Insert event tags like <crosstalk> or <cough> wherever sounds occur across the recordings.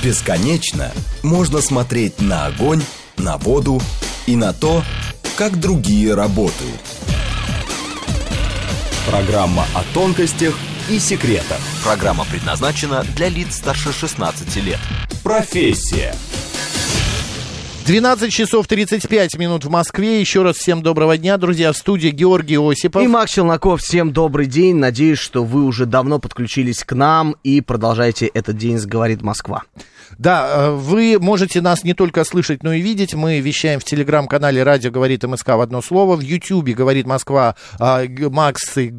Бесконечно можно смотреть на огонь, на воду и на то, как другие работают. Программа о тонкостях и секретах. Программа предназначена для лиц старше 16 лет. Профессия. 12 часов 35 минут в Москве. Еще раз всем доброго дня, друзья. В студии Георгий Осипов. И Макс Челноков. Всем добрый день. Надеюсь, что вы уже давно подключились к нам и продолжаете этот день с «Говорит Москва». Да, э, вы можете нас не только слышать, но и видеть. Мы вещаем в телеграм-канале «Радио говорит МСК» в одно слово. В Ютьюбе «Говорит Москва» а, Макс и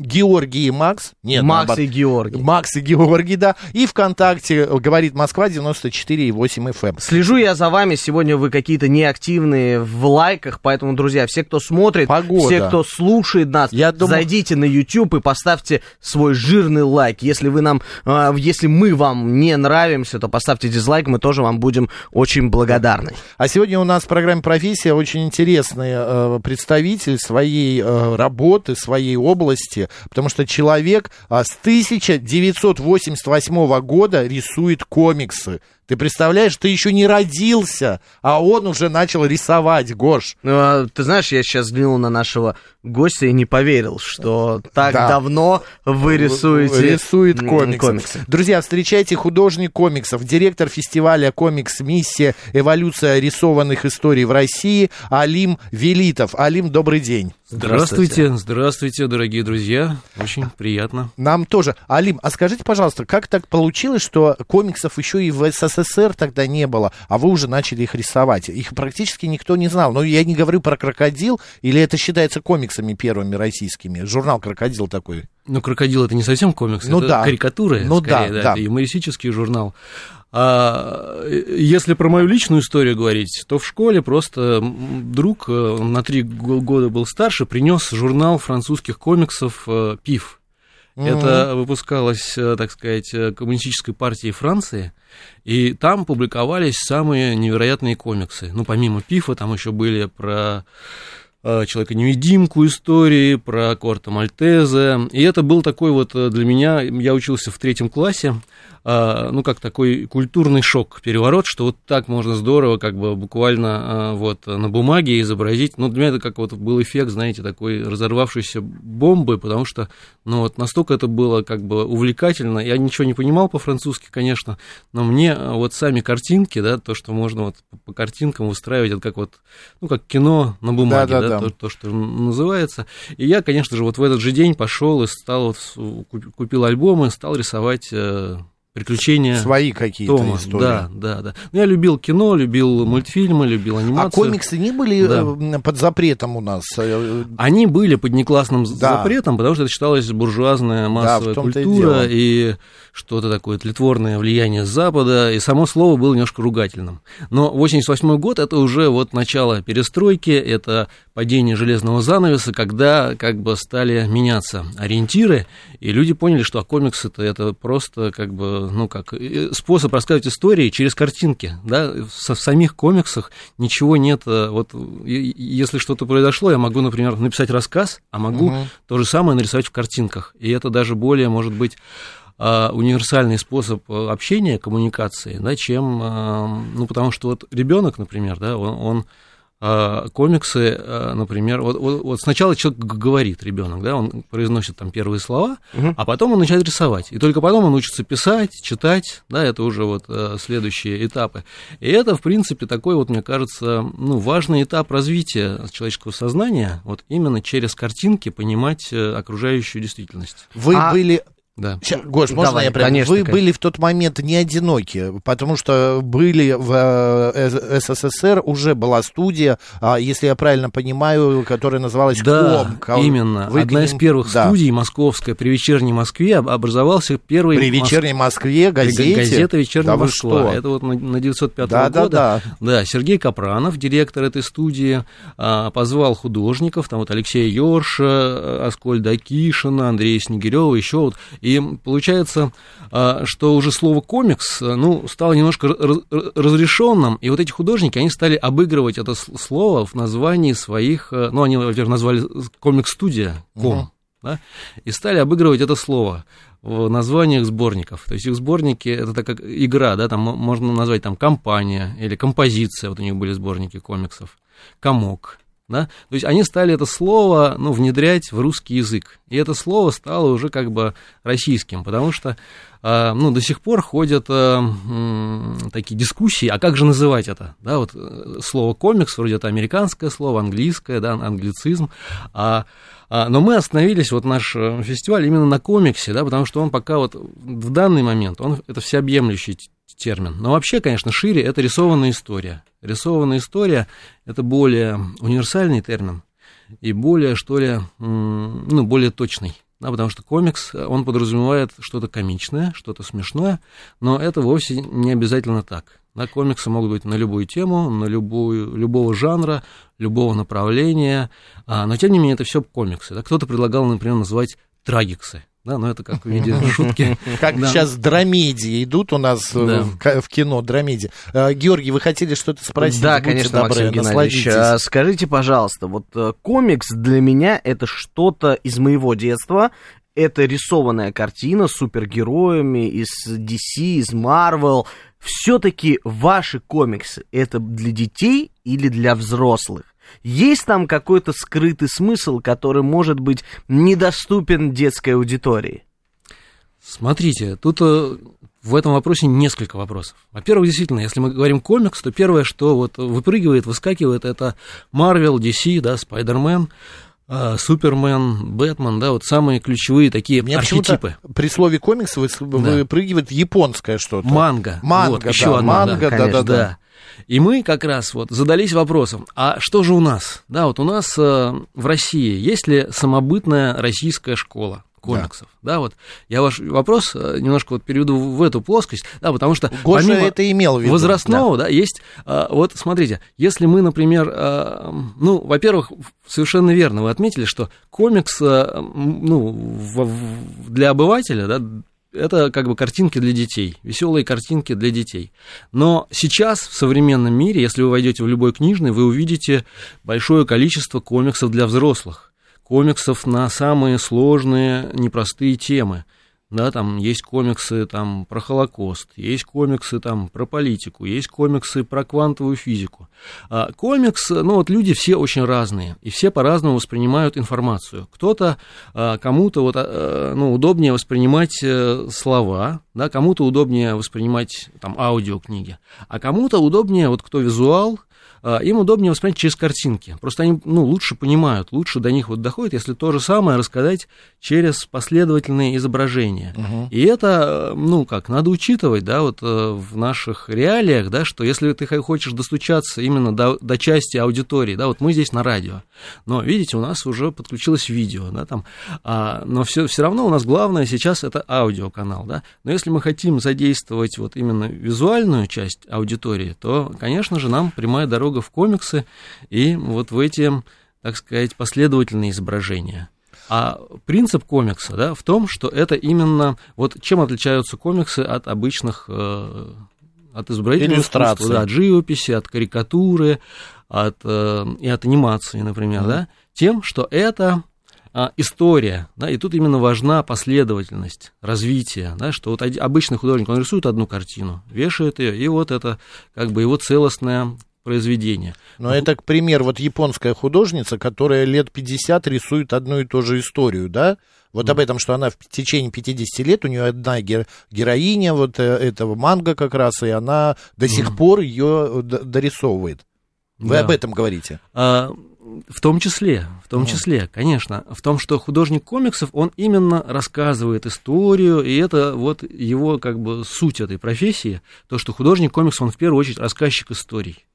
Георгий и Макс. Нет, Макс наоборот. и Георгий. Макс и Георгий, да. И ВКонтакте говорит Москва 94,8 FM. Эм. Слежу я за вами. Сегодня вы какие-то неактивные в лайках. Поэтому, друзья, все, кто смотрит, Погода. все, кто слушает нас, я думаю... зайдите на YouTube и поставьте свой жирный лайк. Если вы нам, э, если мы вам не нравимся, то поставьте дизлайк. Мы тоже вам будем очень благодарны. А сегодня у нас в программе «Профессия» очень интересный э, представитель своей э, работы, своей области потому что человек а, с 1988 года рисует комиксы. Ты представляешь, ты еще не родился, а он уже начал рисовать, Гош. Ну, а, ты знаешь, я сейчас взглянул на нашего гостя и не поверил, что так да. давно вы рисуете Рисует комиксы. комиксы. Друзья, встречайте художник комиксов, директор фестиваля «Комикс. Миссия. Эволюция рисованных историй в России» Алим Велитов. Алим, добрый день. Здравствуйте, здравствуйте, дорогие друзья. Очень приятно. Нам тоже. Алим, а скажите, пожалуйста, как так получилось, что комиксов еще и в СССР тогда не было, а вы уже начали их рисовать? Их практически никто не знал. Но я не говорю про крокодил, или это считается комиксами первыми российскими? Журнал «Крокодил» такой. Ну, «Крокодил» это не совсем комикс, ну, это да. карикатуры, ну, скорее, да, да, да. это юмористический журнал. А если про мою личную историю говорить, то в школе просто друг э, на три года был старше, принес журнал французских комиксов э, «Пиф». Это выпускалось, э, так сказать, коммунистической партией Франции, и там публиковались самые невероятные комиксы. Ну, помимо «Пифа», там еще были про Человека-невидимку истории, про Корта Мальтезе. И это был такой вот для меня, я учился в третьем классе, ну, как такой культурный шок, переворот, что вот так можно здорово, как бы буквально а, вот на бумаге изобразить. Ну, для меня это как вот был эффект, знаете, такой разорвавшейся бомбы, потому что, ну, вот настолько это было как бы увлекательно. Я ничего не понимал по-французски, конечно, но мне вот сами картинки, да, то, что можно вот по картинкам устраивать, это как вот, ну, как кино на бумаге, да, да, да. То, то, что называется. И я, конечно же, вот в этот же день пошел и стал, вот, купил альбомы, стал рисовать э, приключения свои какие-то Тома. истории. Да, да, да. Ну, я любил кино, любил мультфильмы, любил а анимацию. А комиксы не были да. Э, под запретом у нас? Э, Они были под неклассным да. запретом, потому что это считалось буржуазная массовая да, культура и, и что-то такое тлетворное влияние Запада, и само слово было немножко ругательным. Но 88 год это уже вот начало перестройки, это падение железного занавеса, когда как бы стали меняться ориентиры, и люди поняли, что а комиксы это, это просто как бы, ну как, способ рассказывать истории через картинки, да, в, в самих комиксах ничего нет, э, вот если что-то произошло, я могу, например, написать рассказ, а могу угу. то же самое нарисовать в картинках, и это даже более, может быть, а, универсальный способ э, общения, коммуникации, да, чем, ну, потому что вот ребенок, например, да, он, он а, комиксы, а, например, вот, вот, вот сначала человек говорит, ребенок, да, он произносит там первые слова, угу. а потом он начинает рисовать. И только потом он учится писать, читать, да, это уже вот э, следующие этапы. И это, в принципе, такой вот, мне кажется, ну, важный этап развития человеческого сознания, вот именно через картинки понимать э, окружающую действительность. Вы а... были да. Сейчас, Гош, можно Давай, я прям? Конечно, Вы конечно. были в тот момент не одиноки, потому что были в э, СССР, уже была студия, а, если я правильно понимаю, которая называлась да, КОМ. именно. Вы Одна из первых да. студий московская при вечерней Москве образовался первый... При вечерней Москве газете? Газета «Вечерняя да Москва». Что? Это вот на, на 905 да, года. Да, да. да, Сергей Капранов, директор этой студии, а, позвал художников, там вот Алексея Йорша, Аскольда Акишина, Андрея Снегирева, еще вот, и получается, а, что уже слово комикс, ну, стало немножко разрешенным, и вот эти художники, они стали обыгрывать это слово в названии своих, э, ну, они, во-первых, назвали комикс-студия, ком, uh-huh. да, и стали обыгрывать это слово. в названиях сборников. То есть их сборники это так как игра, да, там можно назвать там компания или композиция, вот у них были сборники комиксов, комок. Да? То есть они стали это слово ну, внедрять в русский язык. И это слово стало уже как бы российским, потому что а, ну, до сих пор ходят а, такие дискуссии, а как же называть это? Да, вот э, слово комикс, вроде это американское слово, английское, да, англицизм, а, а, но мы остановились, вот наш э, фестиваль именно на комиксе, да, потому что он пока вот в данный момент, он это всеобъемлющий термин. Но вообще, конечно, шире это рисованная история. Рисованная история это более универсальный термин и более, что ли, ну, более точный да, потому что комикс, он подразумевает что-то комичное, что-то смешное, но это вовсе не обязательно так. Да, комиксы могут быть на любую тему, на любую, любого жанра, любого направления, а, но тем не менее это все комиксы. Да. Кто-то предлагал, например, называть трагиксы. Да, но это как в виде шутки. Как сейчас драмедии идут у нас э, в кино, драмедии. Э, Георгий, вы хотели что-то спросить? Да, конечно, Максим Геннадьевич. А скажите, пожалуйста, вот э, комикс для меня это что-то из моего детства, это рисованная картина с супергероями из DC, из Marvel. Все-таки ваши комиксы это для детей или для взрослых? Есть там какой-то скрытый смысл, который может быть недоступен детской аудитории? Смотрите, тут э, в этом вопросе несколько вопросов. Во-первых, действительно, если мы говорим комикс, то первое, что вот выпрыгивает, выскакивает, это Marvel, DC, да, Spider-Man, э, Супермен, Бэтмен, да, вот самые ключевые такие Мне архетипы. При слове комикс выпрыгивает да. японское что-то. Манга. Манга, вот, да, еще одна, манга, да, да, да, да. И мы как раз вот задались вопросом, а что же у нас? Да, вот у нас э, в России есть ли самобытная российская школа? комиксов, да. да, вот я ваш вопрос э, немножко вот переведу в эту плоскость, да, потому что Гоша помимо это имел в виду. возрастного, да, да есть, э, вот смотрите, если мы, например, э, ну, во-первых, совершенно верно вы отметили, что комикс, ну, для обывателя, да, это как бы картинки для детей, веселые картинки для детей. Но сейчас в современном мире, если вы войдете в любой книжный, вы увидите большое количество комиксов для взрослых, комиксов на самые сложные, непростые темы – да, там есть комиксы там, про Холокост, есть комиксы там, про политику, есть комиксы про квантовую физику. А, комикс, ну вот люди все очень разные, и все по-разному воспринимают информацию. Кто-то, а, кому-то вот, а, ну, удобнее воспринимать э, слова, да, кому-то удобнее воспринимать там, аудиокниги, а кому-то удобнее, вот кто визуал, им удобнее воспринять через картинки. Просто они ну, лучше понимают, лучше до них вот доходит, если то же самое рассказать через последовательные изображения. Угу. И это, ну как, надо учитывать, да, вот э, в наших реалиях, да, что если ты хочешь достучаться именно до, до части аудитории, да, вот мы здесь на радио, но видите, у нас уже подключилось видео, да, там, а, но все, все равно у нас главное сейчас это аудиоканал, да, но если мы хотим задействовать вот именно визуальную часть аудитории, то, конечно же, нам прямая дорога в комиксы и вот в эти, так сказать, последовательные изображения. А принцип комикса да, в том, что это именно... Вот чем отличаются комиксы от обычных... Э, от изобразительных Иллюстрации. Да, от живописи, от карикатуры, от, э, и от анимации, например, mm-hmm. да? Тем, что это а, история, да, и тут именно важна последовательность развития, да, что вот обычный художник, он рисует одну картину, вешает ее, и вот это как бы его целостная произведения. Но это, к примеру, вот японская художница, которая лет 50 рисует одну и ту же историю, да? Вот mm. об этом, что она в течение 50 лет, у нее одна героиня вот э, этого манга как раз, и она до сих mm. пор ее дорисовывает. Вы да. об этом говорите? А, в том числе, в том mm. числе, конечно, в том, что художник комиксов, он именно рассказывает историю, и это вот его как бы суть этой профессии, то, что художник комиксов, он в первую очередь рассказчик историй.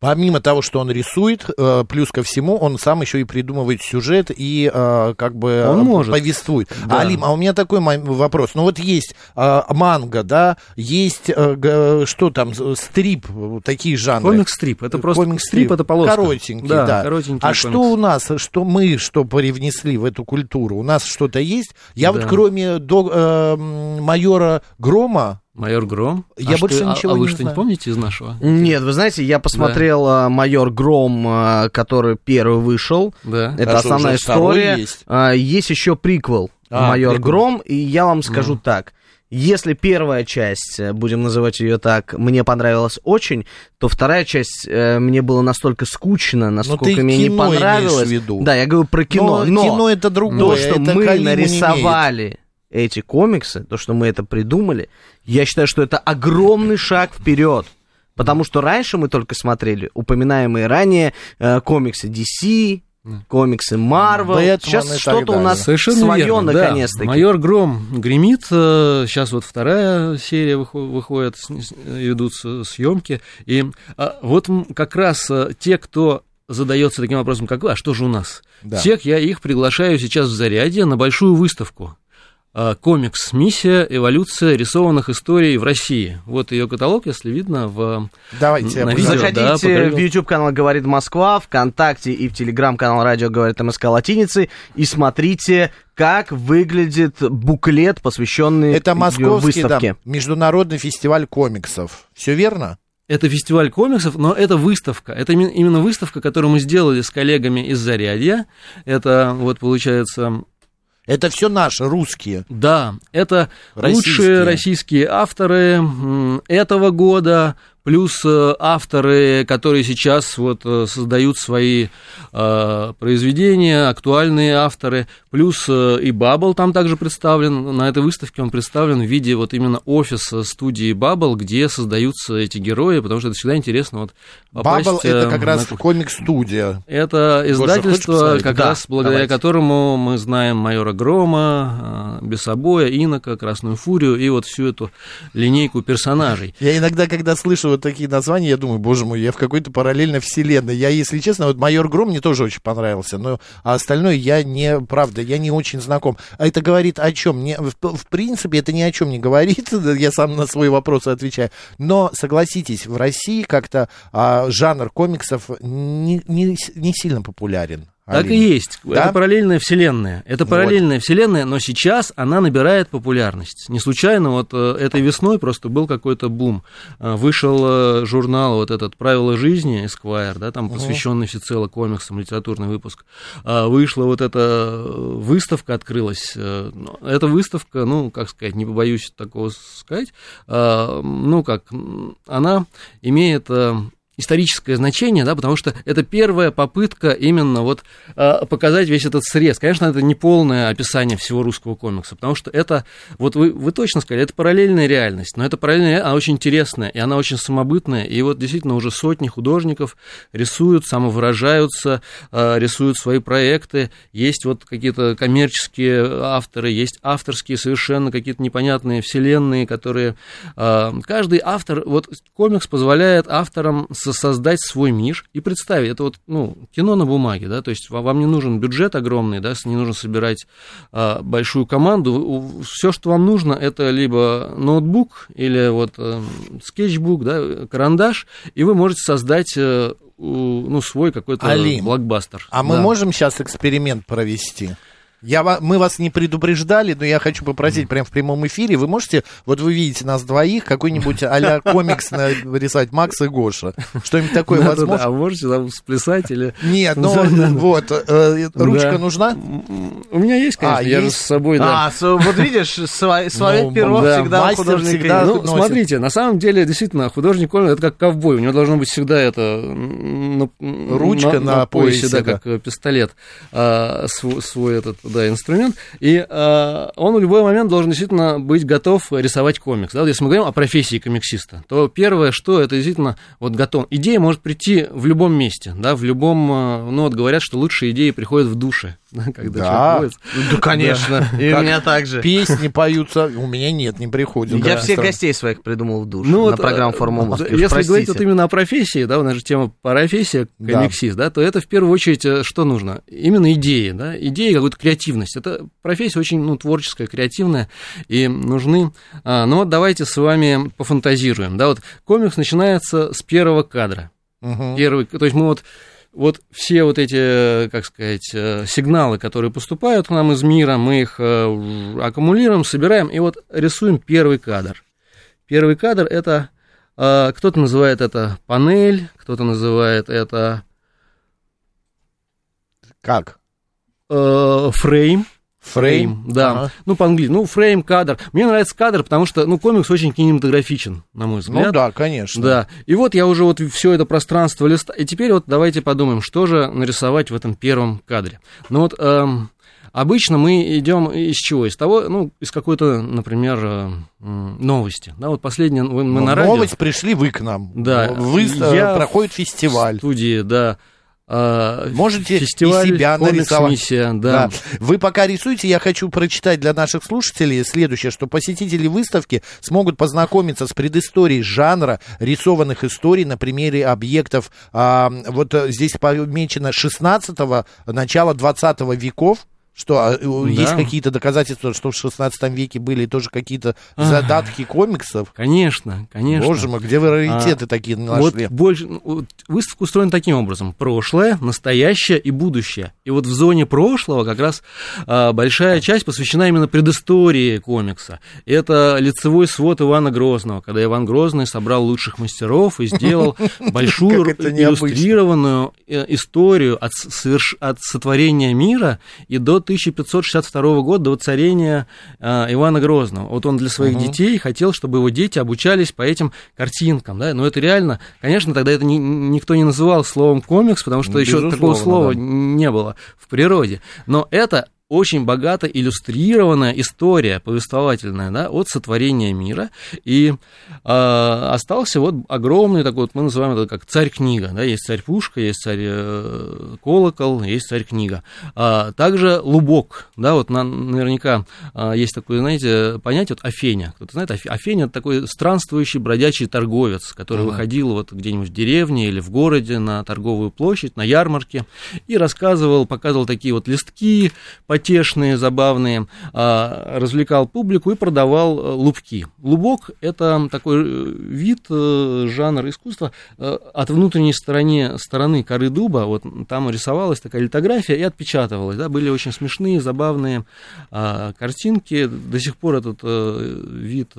Помимо того, что он рисует, э, плюс ко всему, он сам еще и придумывает сюжет и э, как бы он может. повествует. Да. Алим, а у меня такой вопрос. Ну вот есть э, манга, да, есть что там, стрип, такие жанры. Комик-стрип, это просто комик-стрип, это полоска. Коротенький, да. да. Коротенький а комикс. что у нас, что мы, что привнесли в эту культуру? У нас что-то есть? Я да. вот кроме до, э, майора Грома, Майор Гром. Я а больше что, ничего а, а не вы что-нибудь помните из нашего? Нет, вы знаете, я посмотрел да. Майор Гром, а, который первый вышел. Да. Это Хорошо, основная история. Есть. А, есть еще приквел. а, «Майор прикольно. Гром», и я вам скажу mm. так. Если первая часть, э, будем называть ее так, мне понравилась очень, то вторая часть э, мне было настолько скучно, насколько мне не понравилось. В виду. Да, я говорю про кино. Но, но кино это другое. То, что это мы нарисовали эти комиксы, то, что мы это придумали, я считаю, что это огромный шаг вперед. Потому что раньше мы только смотрели упоминаемые ранее э, комиксы DC, комиксы Марвел. Сейчас что-то у нас Совершенно свое верно, наконец-таки. Да. Майор Гром гремит. Сейчас э, вот вторая серия выходит, ведутся съемки. И а, вот как раз э, те, кто задается таким вопросом, как вы, а что же у нас? Да. Всех я их приглашаю сейчас в заряде на большую выставку. А, комикс «Миссия. Эволюция рисованных историй в России». Вот ее каталог, если видно в Давайте, на видео. Заходите да, в YouTube-канал «Говорит Москва», ВКонтакте и в Телеграм-канал «Радио говорит МСК латиницы» и смотрите, как выглядит буклет, посвященный Это московский, выставке. Да, международный фестиваль комиксов. Все верно? Это фестиваль комиксов, но это выставка. Это именно выставка, которую мы сделали с коллегами из Зарядья. Это вот получается это все наши, русские. Да, это российские. лучшие российские авторы этого года, плюс э, авторы, которые сейчас вот э, создают свои э, произведения, актуальные авторы, плюс э, и Bubble там также представлен, на этой выставке он представлен в виде вот именно офиса студии Bubble, где создаются эти герои, потому что это всегда интересно вот Bubble это как раз комикс-студия. Это издательство, как да, раз благодаря давайте. которому мы знаем майора Грома, Бесобоя, Инока, Красную Фурию и вот всю эту линейку персонажей. Я иногда, когда слышу вот такие названия, я думаю, боже мой, я в какой-то параллельной вселенной. Я, если честно, вот «Майор Гром» мне тоже очень понравился, но а остальное я не, правда, я не очень знаком. А это говорит о чем? Мне, в, в принципе, это ни о чем не говорит, <laughs> я сам на свои вопросы отвечаю. Но, согласитесь, в России как-то а, жанр комиксов не, не, не сильно популярен. Так и есть. Да? Это параллельная вселенная. Это параллельная вот. вселенная, но сейчас она набирает популярность. Не случайно вот э, этой весной просто был какой-то бум. Э, вышел э, журнал вот этот «Правила жизни» Esquire, да, там посвященный всецело комиксам, литературный выпуск. Вышла вот эта выставка, открылась. Эта выставка, ну, как сказать, не побоюсь такого сказать, ну, как, она имеет историческое значение, да, потому что это первая попытка именно вот а, показать весь этот срез. Конечно, это не полное описание всего русского комикса, потому что это, вот вы, вы точно сказали, это параллельная реальность, но это параллельная реальность, она очень интересная, и она очень самобытная, и вот действительно уже сотни художников рисуют, самовыражаются, а, рисуют свои проекты, есть вот какие-то коммерческие авторы, есть авторские совершенно какие-то непонятные вселенные, которые... А, каждый автор, вот комикс позволяет авторам с создать свой мир и представить. Это вот, ну, кино на бумаге, да, то есть вам не нужен бюджет огромный, да, не нужно собирать а, большую команду. Все, что вам нужно, это либо ноутбук или вот а, скетчбук, да, карандаш, и вы можете создать а, ну, свой какой-то блокбастер. А да. мы можем сейчас эксперимент провести? Я, мы вас не предупреждали, но я хочу попросить прямо в прямом эфире. Вы можете, вот вы видите нас двоих, какой-нибудь а-ля <laughs> комикс нарисовать Макс и Гоша. Что-нибудь такое Надо, возможно? А можете там сплясать или... Нет, ну вот, э, ручка нужна? У меня есть, конечно, а, я есть? же с собой, да. А, вот видишь, <laughs> свое ну, перо всегда художник. Ну, смотрите, на самом деле, действительно, художник, это как ковбой, у него должно быть всегда это... Ручка на поясе, да, как пистолет а, свой этот да, инструмент, и э, он в любой момент должен действительно быть готов рисовать комикс. Да? Вот если мы говорим о профессии комиксиста, то первое, что это действительно вот готов. Идея может прийти в любом месте, да, в любом, э, ну вот говорят, что лучшие идеи приходят в душе. <laughs> когда да. человек Да, конечно. <laughs> И у меня также. Песни поются, у меня нет, не приходит. Я всех гостей своих придумал в душе ну, на программу «Формула Если говорить вот именно о профессии, да, у нас же тема профессия, комиксист, да, то это в первую очередь э, что нужно? Именно идеи, да, идеи, какую-то креативность. Это профессия очень, ну, творческая, креативная, и нужны... А, ну, вот давайте с вами пофантазируем, да, вот комикс начинается с первого кадра. Угу. Первый, то есть мы вот вот все вот эти, как сказать, э, сигналы, которые поступают к нам из мира, мы их э, аккумулируем, собираем и вот рисуем первый кадр. Первый кадр это э, кто-то называет это панель, кто-то называет это как фрейм. Фрейм, да. Ага. Ну, по-английски. Ну, фрейм, кадр. Мне нравится кадр, потому что, ну, комикс очень кинематографичен, на мой взгляд. Ну, да, конечно. Да. И вот я уже вот все это пространство листа... И теперь вот давайте подумаем, что же нарисовать в этом первом кадре. Ну, вот... Эм... Обычно мы идем из чего? Из того, ну, из какой-то, например, э, новости. Да, вот последнее мы ну, на радио. Новость пришли вы к нам. Да. Вы, э, я проходит фестиваль. В студии, да. А, Можете Фестиваль, и себя нарисовать. Миссия, да. да. Вы пока рисуете, я хочу прочитать для наших слушателей следующее, что посетители выставки смогут познакомиться с предысторией жанра рисованных историй на примере объектов. А, вот э, здесь помечено 16-го, начала 20 веков. Что, а, да. есть какие-то доказательства, что в 16 веке были тоже какие-то задатки комиксов? Конечно, конечно. Боже мой, где вы раритеты а, такие нашли? Вот больше, вот, выставка устроена таким образом. Прошлое, настоящее и будущее. И вот в зоне прошлого как раз а, большая часть посвящена именно предыстории комикса. Это лицевой свод Ивана Грозного, когда Иван Грозный собрал лучших мастеров и сделал <laughs> большую иллюстрированную э, историю от сотворения мира и до 1562 года, до воцарения э, Ивана Грозного. Вот он для своих угу. детей хотел, чтобы его дети обучались по этим картинкам, да, но это реально, конечно, тогда это ни, никто не называл словом комикс, потому что еще такого слова да. не было в природе, но это очень богато иллюстрированная история повествовательная да, от сотворения мира. И э, остался вот огромный такой, вот мы называем это как царь-книга. Да, есть царь-пушка, есть царь-колокол, есть царь-книга. А также лубок. Да, вот на, наверняка а, есть такое, знаете, понятие, вот Афеня. Кто-то знает, Афеня – это такой странствующий бродячий торговец, который ага. выходил вот где-нибудь в деревне или в городе на торговую площадь, на ярмарке и рассказывал, показывал такие вот листки, потешные, забавные, а, развлекал публику и продавал э, лубки. Лубок – это такой э, вид, э, жанр искусства от внутренней стороны, стороны коры дуба, вот там рисовалась такая литография и отпечатывалась, да, были очень смешные, забавные а, картинки, до сих пор этот вид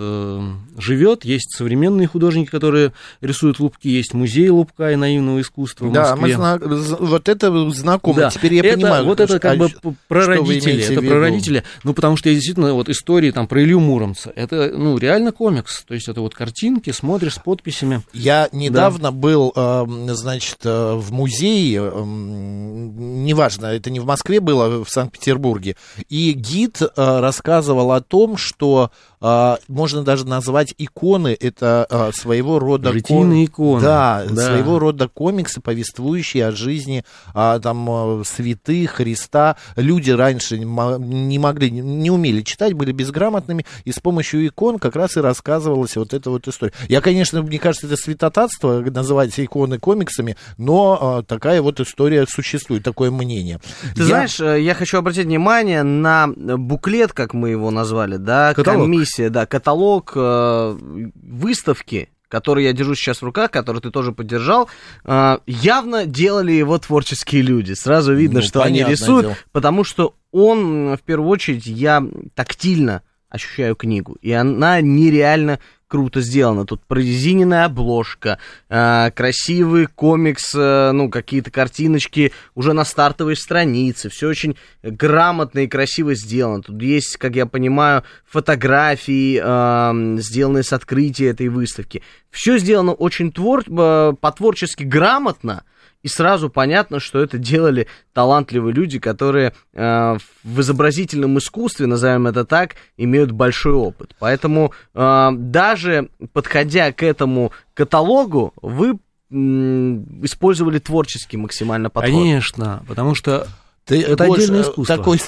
живет, есть современные художники, которые рисуют лубки, есть музей лубка и наивного искусства в да, Москве. Да, вот это знакомо, да. теперь я это, понимаю. Вот это как а, бы прародители родители, это про родители. Ну, потому что действительно вот истории там про Илью Муромца, это, ну, реально комикс. То есть это вот картинки, смотришь с подписями. Я недавно да. был, э, значит, э, в музее, э, неважно, это не в Москве было, в Санкт-Петербурге, и гид рассказывал о том, что а, можно даже назвать иконы, это а, своего рода... Житийные ком... иконы. Да, да, своего рода комиксы, повествующие о жизни а, там святых, Христа. Люди раньше не могли, не умели читать, были безграмотными, и с помощью икон как раз и рассказывалась вот эта вот история. Я, конечно, мне кажется, это святотатство, называть иконы комиксами, но такая вот история существует, такое мнение. Ты я... знаешь, э, я хочу обратить внимание на буклет, как мы его назвали, да, Каталог. комиссия комиссия, да, каталог э, выставки, который я держу сейчас в руках, который ты тоже поддержал, э, явно делали его творческие люди. Сразу видно, ну, что они рисуют, дело. потому что он, в первую очередь, я тактильно ощущаю книгу, и она нереально круто сделано. Тут прорезиненная обложка, э, красивый комикс, э, ну, какие-то картиночки уже на стартовой странице. Все очень грамотно и красиво сделано. Тут есть, как я понимаю, фотографии, э, сделанные с открытия этой выставки. Все сделано очень твор... Э, по-творчески грамотно, и сразу понятно, что это делали талантливые люди, которые э, в изобразительном искусстве, назовем это так, имеют большой опыт. Поэтому э, даже подходя к этому каталогу, вы использовали творческий максимально подход. Конечно, потому что ты это отдельное искусство. Такой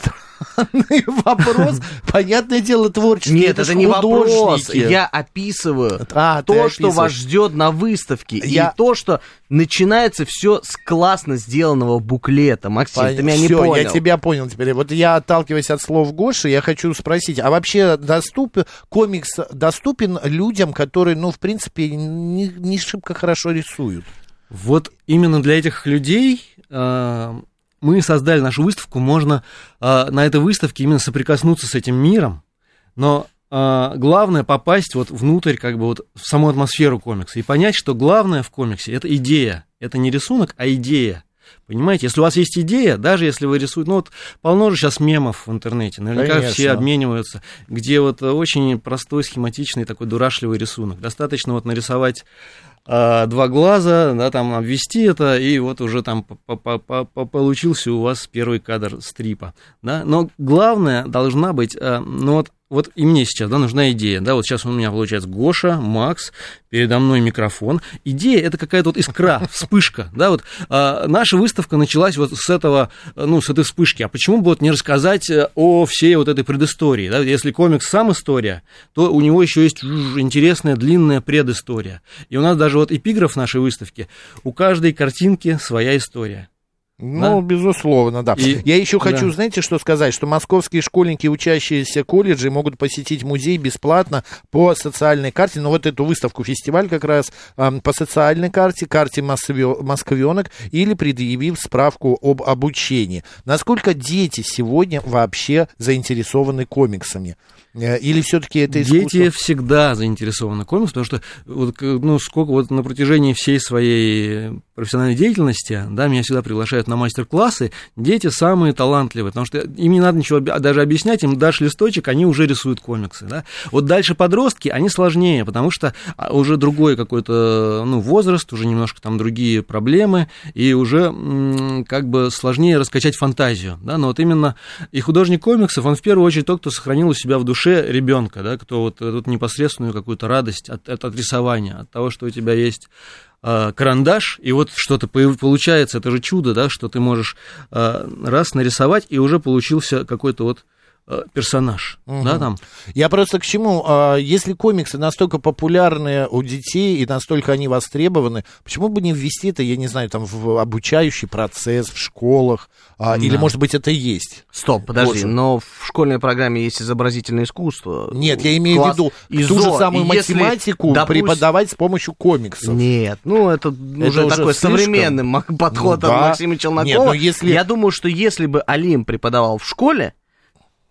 <laughs> странный вопрос. <laughs> Понятное дело, творчество. Нет, это, не вопрос. Я описываю а, то, что вас ждет на выставке. Я... И то, что начинается все с классно сделанного буклета. Максим, Пон... ты меня не понял. я тебя понял теперь. Вот я, отталкиваясь от слов Гоши, я хочу спросить, а вообще доступен, комикс доступен людям, которые, ну, в принципе, не, не шибко хорошо рисуют? Вот именно для этих людей а, мы создали нашу выставку, можно э, на этой выставке именно соприкоснуться с этим миром, но э, главное попасть вот внутрь, как бы вот в саму атмосферу комикса и понять, что главное в комиксе это идея, это не рисунок, а идея. Понимаете, если у вас есть идея, даже если вы рисуете, ну вот полно же сейчас мемов в интернете, наверняка Конечно. все обмениваются, где вот очень простой, схематичный такой дурашливый рисунок. Достаточно вот нарисовать а, два глаза, да, там обвести это, и вот уже там получился у вас первый кадр стрипа, да, но главное должна быть, а, ну вот вот и мне сейчас, да, нужна идея, да, вот сейчас у меня получается Гоша, Макс, передо мной микрофон. Идея это какая-то вот искра, <laughs> вспышка, да, вот а, наша выставка началась вот с этого, ну, с этой вспышки. А почему бы вот не рассказать э, о всей вот этой предыстории, да, если комикс сам история, то у него еще есть интересная длинная предыстория. И у нас даже вот эпиграф нашей выставки, у каждой картинки своя история. Ну, да? безусловно, да. И, Я еще хочу, да. знаете, что сказать, что московские школьники, учащиеся колледжей, могут посетить музей бесплатно по социальной карте. Но ну, вот эту выставку, фестиваль как раз э, по социальной карте, карте москвенок, или предъявив справку об обучении. Насколько дети сегодня вообще заинтересованы комиксами? Э, или все-таки это искусство? Дети всегда заинтересованы комиксом, потому что вот, ну, сколько вот на протяжении всей своей профессиональной деятельности, да, меня всегда приглашают на мастер-классы, дети самые талантливые, потому что им не надо ничего даже объяснять, им дашь листочек, они уже рисуют комиксы, да. Вот дальше подростки, они сложнее, потому что а, уже другой какой-то, ну, возраст, уже немножко там другие проблемы, и уже как бы сложнее раскачать фантазию, да, но вот именно и художник комиксов, он в первую очередь тот, кто сохранил у себя в душе ребенка, да, кто вот эту непосредственную какую-то радость от, от, от рисования, от того, что у тебя есть Э, карандаш, и вот что-то получается, это же чудо, да, что ты можешь э, раз нарисовать, и уже получился какой-то вот персонаж, угу. да, там. Я просто к чему, а, если комиксы настолько популярны у детей и настолько они востребованы, почему бы не ввести это, я не знаю, там, в обучающий процесс в школах, а, да. или, может быть, это и есть? Стоп, подожди, вот. но в школьной программе есть изобразительное искусство. Нет, я имею в виду ИЗО, ту же самую если, математику допустим... преподавать с помощью комиксов. Нет, ну, это, это уже, такой слишком... современный подход ну, от да. Максима Челнокова. Нет, но если... Я думаю, что если бы Алим преподавал в школе,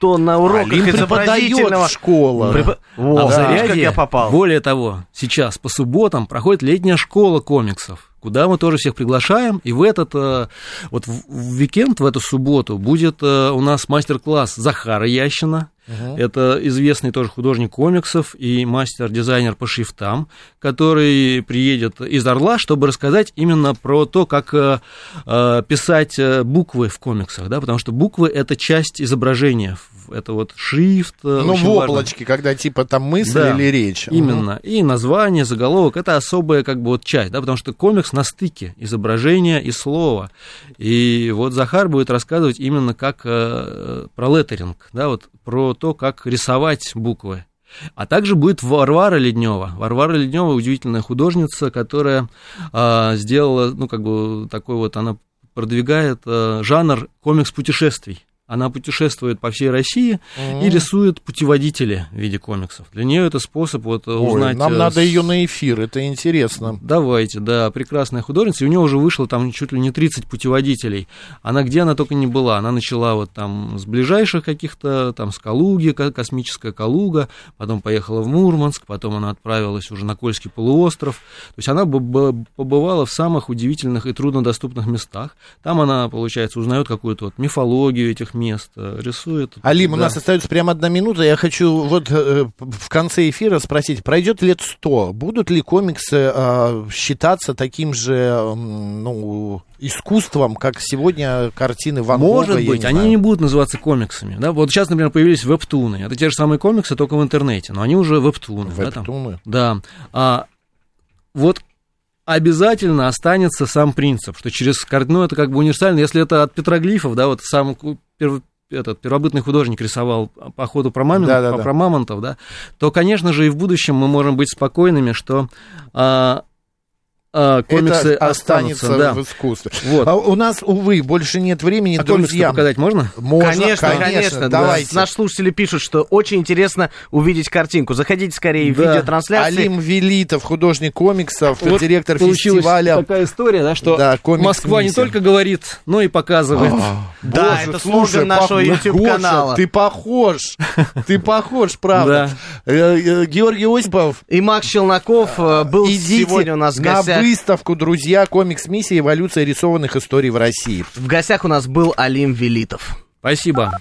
то на уроках Алим изобразительного... школа. Преп... Вот, да. Заряде, как я попал. Более того, сейчас по субботам проходит летняя школа комиксов куда мы тоже всех приглашаем. И в этот э, вот в уикенд, в эту субботу, будет э, у нас мастер-класс Захара Ящина. Uh-huh. Это известный тоже художник комиксов и мастер-дизайнер по шрифтам, который приедет из Орла, чтобы рассказать именно про то, как э, писать буквы в комиксах, да, потому что буквы это часть изображения это вот шрифт. Ну, в облачке, когда типа там мысль да, или речь. Именно. Угу. И название, заголовок, это особая как бы вот часть, да, потому что комикс на стыке изображения и слова. И вот Захар будет рассказывать именно как э, про леттеринг, да, вот про то, как рисовать буквы. А также будет Варвара Леднева. Варвара Леднева удивительная художница, которая э, сделала, ну, как бы такой вот, она продвигает э, жанр комикс путешествий. Она путешествует по всей России mm-hmm. и рисует путеводители в виде комиксов. Для нее это способ вот Ой, узнать... Нам с... надо ее на эфир, это интересно. Давайте, да, прекрасная художница. И у нее уже вышло там чуть ли не 30 путеводителей. Она где она только не была. Она начала вот там с ближайших каких-то, там с Калуги, космическая Калуга, потом поехала в Мурманск, потом она отправилась уже на Кольский полуостров. То есть она побывала в самых удивительных и труднодоступных местах. Там она, получается, узнает какую-то вот мифологию этих мест рисует. Алим, да. у нас остается прямо одна минута. Я хочу вот э, в конце эфира спросить, пройдет лет сто, будут ли комиксы э, считаться таким же, ну, искусством, как сегодня картины Ван Гога? Может быть, не они знаю. не будут называться комиксами. Да? Вот сейчас, например, появились вебтуны. Это те же самые комиксы, только в интернете, но они уже вебтуны. Вебтуны? Да. да. А, вот обязательно останется сам принцип, что через ну, это как бы универсально, если это от петроглифов, да, вот сам этот первобытный художник рисовал по ходу про, мамонт, да, да, про да. мамонтов, да, то, конечно же, и в будущем мы можем быть спокойными, что а, а, комиксы это останется да. в искусстве. Вот. А у нас, увы, больше нет времени, а друзья. показать можно? Можно, конечно, конечно. конечно давайте. Да. Наши слушатели пишут, что очень интересно увидеть картинку. Заходите скорее да. в видеотрансляцию. Алим Велитов, художник комиксов, вот директор фестиваля. такая история, да, что да, Москва не только говорит, но и показывает. А, да, Боже, это слушай, нашего YouTube-канала. Ты похож, ты похож, правда. Э, э, Георгий Осипов. И Макс Челноков э, был сегодня у нас в гостях выставку, друзья, комикс-миссия, эволюция рисованных историй в России. В гостях у нас был Алим Велитов. Спасибо.